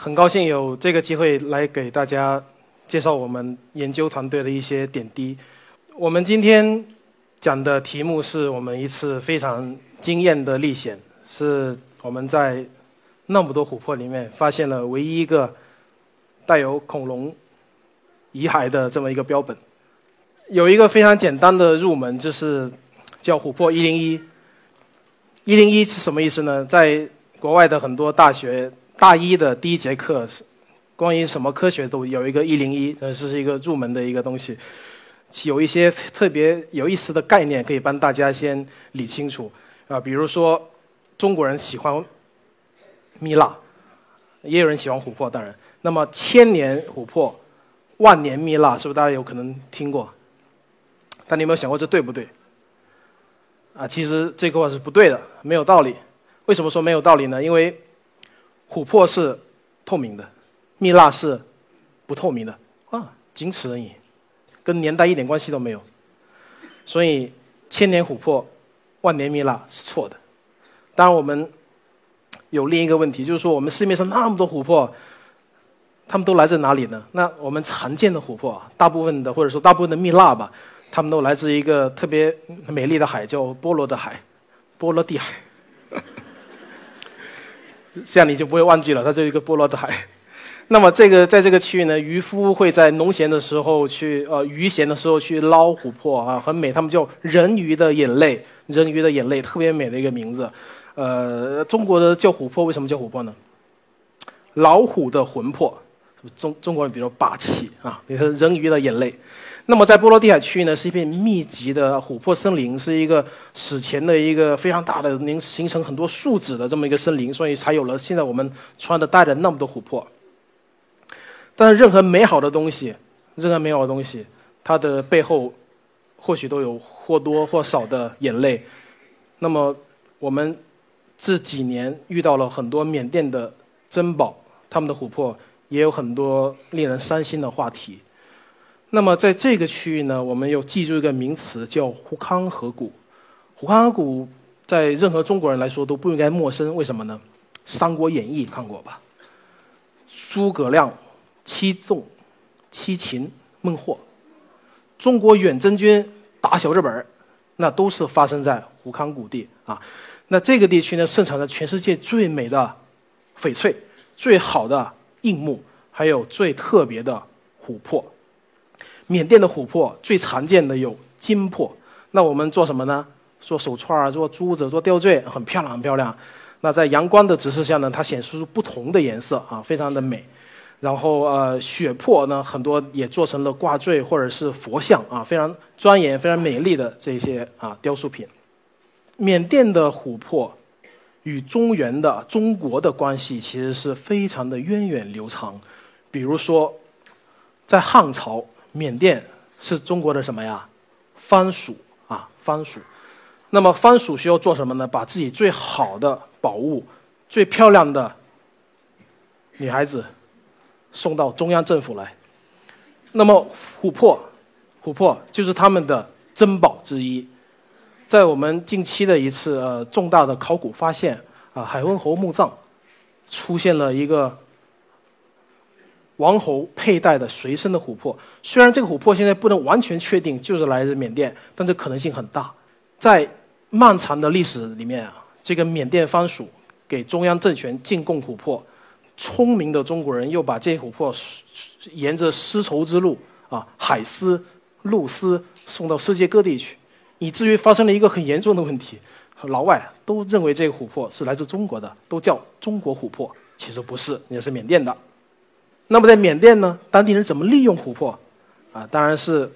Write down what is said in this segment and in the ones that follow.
很高兴有这个机会来给大家介绍我们研究团队的一些点滴。我们今天讲的题目是我们一次非常惊艳的历险，是我们在那么多琥珀里面发现了唯一一个带有恐龙遗骸的这么一个标本。有一个非常简单的入门，就是叫琥珀一零一。一零一是什么意思呢？在国外的很多大学。大一的第一节课是关于什么科学都有一个一零一，这是一个入门的一个东西，有一些特别有意思的概念可以帮大家先理清楚啊，比如说中国人喜欢蜜蜡，也有人喜欢琥珀，当然，那么千年琥珀、万年蜜蜡，是不是大家有可能听过？但你有没有想过这对不对？啊，其实这个话是不对的，没有道理。为什么说没有道理呢？因为琥珀是透明的，蜜蜡是不透明的啊，仅此而已，跟年代一点关系都没有。所以千年琥珀，万年蜜蜡是错的。当然，我们有另一个问题，就是说我们市面上那么多琥珀，它们都来自哪里呢？那我们常见的琥珀，大部分的或者说大部分的蜜蜡吧，它们都来自一个特别美丽的海，叫波罗的海，波罗的海。这样你就不会忘记了，它就是一个波罗的海。那么这个在这个区域呢，渔夫会在农闲的时候去呃渔闲的时候去捞琥珀啊，很美。他们叫人鱼的眼泪，人鱼的眼泪特别美的一个名字。呃，中国的叫琥珀，为什么叫琥珀呢？老虎的魂魄，中中国人比较霸气啊。你说人鱼的眼泪。那么，在波罗的海区域呢，是一片密集的琥珀森林，是一个史前的一个非常大的能形成很多树脂的这么一个森林，所以才有了现在我们穿的戴的那么多琥珀。但是，任何美好的东西，任何美好的东西，它的背后或许都有或多或少的眼泪。那么，我们这几年遇到了很多缅甸的珍宝，他们的琥珀也有很多令人伤心的话题。那么在这个区域呢，我们又记住一个名词叫胡康河谷。胡康河谷在任何中国人来说都不应该陌生，为什么呢？《三国演义》看过吧？诸葛亮七纵、七擒孟获，中国远征军打小日本那都是发生在胡康谷地啊。那这个地区呢，盛产着全世界最美的翡翠、最好的硬木，还有最特别的琥珀。缅甸的琥珀最常见的有金珀，那我们做什么呢？做手串啊，做珠子，做吊坠，很漂亮，很漂亮。那在阳光的直射下呢，它显示出不同的颜色啊，非常的美。然后呃，血珀呢，很多也做成了挂坠或者是佛像啊，非常庄严、非常美丽的这些啊雕塑品。缅甸的琥珀与中原的中国的关系其实是非常的源远流长。比如说，在汉朝。缅甸是中国的什么呀？藩属啊，藩属。那么藩属需要做什么呢？把自己最好的宝物、最漂亮的女孩子送到中央政府来。那么琥珀，琥珀就是他们的珍宝之一。在我们近期的一次呃重大的考古发现啊，海昏侯墓葬出现了一个。王侯佩戴的随身的琥珀，虽然这个琥珀现在不能完全确定就是来自缅甸，但这可能性很大。在漫长的历史里面啊，这个缅甸藩属给中央政权进贡琥珀，聪明的中国人又把这些琥珀沿着丝绸之路啊，海丝、陆丝送到世界各地去，以至于发生了一个很严重的问题：老外都认为这个琥珀是来自中国的，都叫中国琥珀，其实不是，也是缅甸的。那么在缅甸呢，当地人怎么利用琥珀？啊，当然是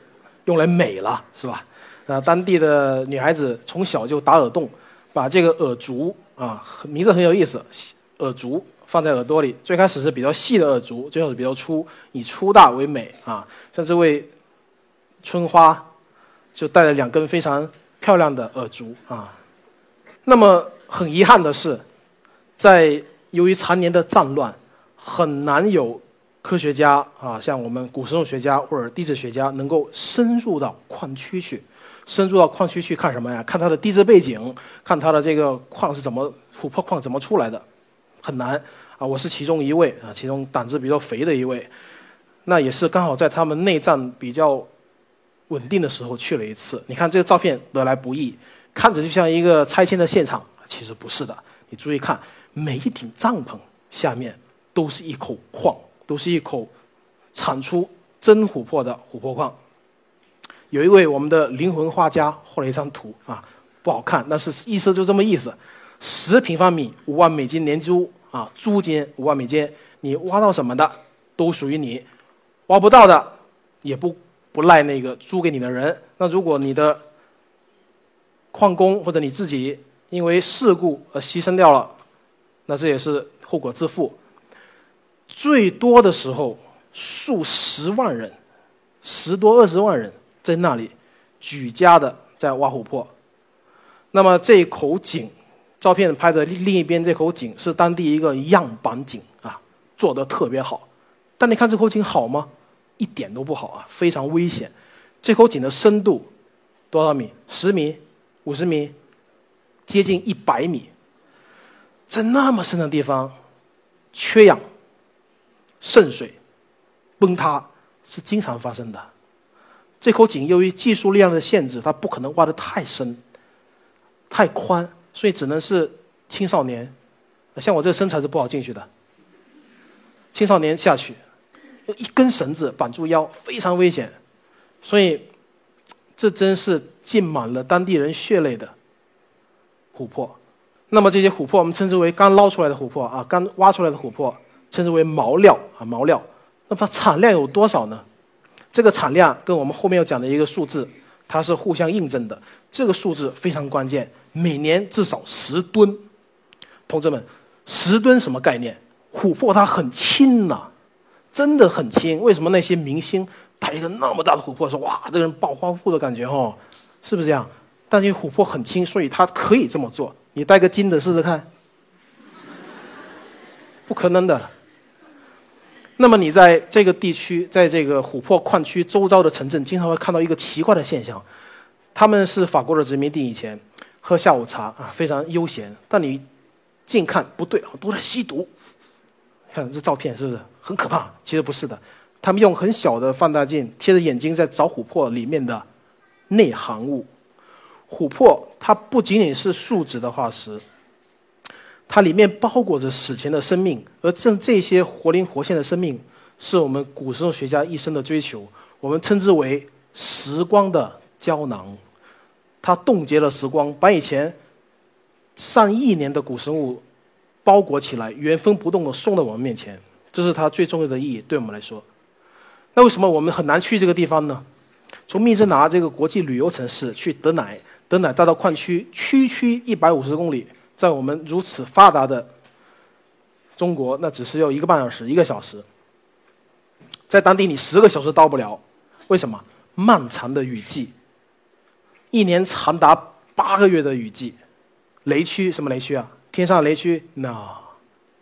用来美了，是吧？啊，当地的女孩子从小就打耳洞，把这个耳烛啊，名字很有意思，耳烛放在耳朵里。最开始是比较细的耳烛，最后是比较粗，以粗大为美啊。像这位春花，就带了两根非常漂亮的耳烛啊。那么很遗憾的是，在由于常年的战乱，很难有科学家啊，像我们古生物学家或者地质学家，能够深入到矿区去。深入到矿区去看什么呀？看它的地质背景，看它的这个矿是怎么琥珀矿怎么出来的，很难啊！我是其中一位啊，其中胆子比较肥的一位，那也是刚好在他们内战比较稳定的时候去了一次。你看这个照片得来不易，看着就像一个拆迁的现场，其实不是的。你注意看，每一顶帐篷下面都是一口矿，都是一口产出真琥珀的琥珀矿。有一位我们的灵魂画家画了一张图啊，不好看，但是意思就这么意思：十平方米五万美金年租啊，租金五万美金，你挖到什么的都属于你，挖不到的也不不赖那个租给你的人。那如果你的矿工或者你自己因为事故而牺牲掉了，那这也是后果自负。最多的时候数十万人，十多二十万人。在那里，举家的在挖琥珀。那么这口井，照片拍的另一边这口井是当地一个样板井啊，做的特别好。但你看这口井好吗？一点都不好啊，非常危险。这口井的深度多少米？十米、五十米，接近一百米。在那么深的地方，缺氧、渗水、崩塌是经常发生的。这口井由于技术力量的限制，它不可能挖得太深、太宽，所以只能是青少年，像我这身材是不好进去的。青少年下去，用一根绳子绑住腰，非常危险。所以，这真是浸满了当地人血泪的琥珀。那么这些琥珀，我们称之为刚捞出来的琥珀啊，刚挖出来的琥珀，称之为毛料啊，毛料。那它产量有多少呢？这个产量跟我们后面要讲的一个数字，它是互相印证的。这个数字非常关键，每年至少十吨。同志们，十吨什么概念？琥珀它很轻呐，真的很轻。为什么那些明星带一个那么大的琥珀说哇，这个人暴发户的感觉哦，是不是这样？但因为琥珀很轻，所以它可以这么做。你带个金的试试看，不可能的。那么你在这个地区，在这个琥珀矿区周遭的城镇，经常会看到一个奇怪的现象：他们是法国的殖民地以前，喝下午茶啊，非常悠闲。但你近看不对，都在吸毒。看这照片是不是很可怕？其实不是的，他们用很小的放大镜贴着眼睛在找琥珀里面的内含物。琥珀它不仅仅是树脂的化石。它里面包裹着史前的生命，而正这些活灵活现的生命，是我们古生物学家一生的追求。我们称之为时光的胶囊，它冻结了时光，把以前上亿年的古生物包裹起来，原封不动的送到我们面前。这是它最重要的意义，对我们来说。那为什么我们很难去这个地方呢？从密支那这个国际旅游城市去德乃，德乃再到矿区，区区一百五十公里。在我们如此发达的中国，那只是要一个半小时、一个小时。在当地，你十个小时到不了。为什么？漫长的雨季，一年长达八个月的雨季，雷区什么雷区啊？天上雷区，那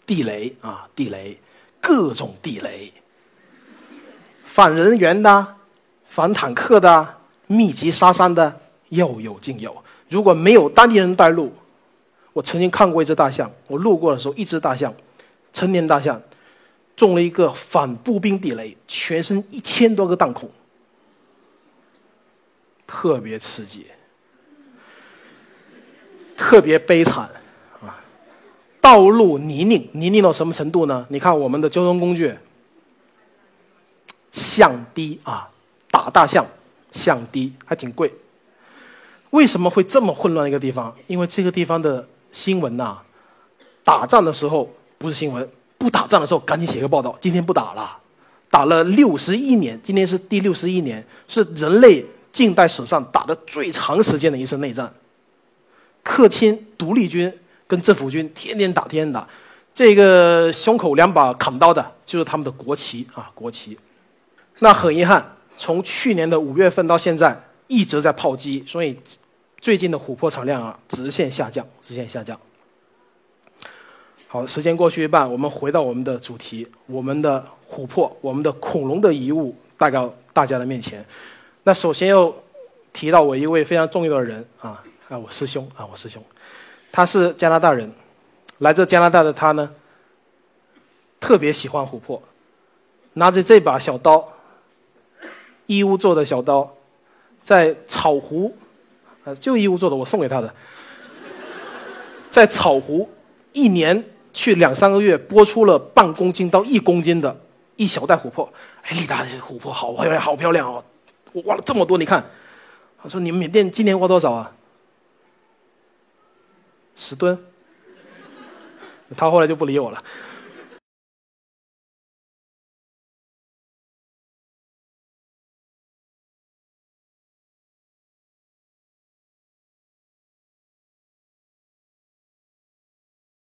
地雷啊，地雷，各种地雷，反人员的、反坦克的、密集杀伤的，又有尽有。如果没有当地人带路，我曾经看过一只大象，我路过的时候，一只大象，成年大象，中了一个反步兵地雷，全身一千多个弹孔，特别刺激，特别悲惨！道路泥泞，泥泞到什么程度呢？你看我们的交通工具，象低啊，打大象，象低还挺贵。为什么会这么混乱一个地方？因为这个地方的。新闻呐，打仗的时候不是新闻，不打仗的时候赶紧写个报道。今天不打了，打了六十一年，今天是第六十一年，是人类近代史上打的最长时间的一次内战。克钦独立军跟政府军天天打，天天打。这个胸口两把砍刀的，就是他们的国旗啊，国旗。那很遗憾，从去年的五月份到现在一直在炮击，所以最近的琥珀产量啊直线下降，直线下降。好，时间过去一半，我们回到我们的主题，我们的琥珀，我们的恐龙的遗物带到大家的面前。那首先要提到我一位非常重要的人啊啊，我师兄啊，我师兄，他是加拿大人，来自加拿大的他呢，特别喜欢琥珀，拿着这把小刀，义乌做的小刀，在草湖，呃，就义乌做的，我送给他的，在草湖一年。去两三个月，播出了半公斤到一公斤的一小袋琥珀。哎，丽达，这琥珀好漂亮，好漂亮哦！我挖了这么多，你看。他说：“你们缅甸今年挖多少啊？”十吨。他后来就不理我了。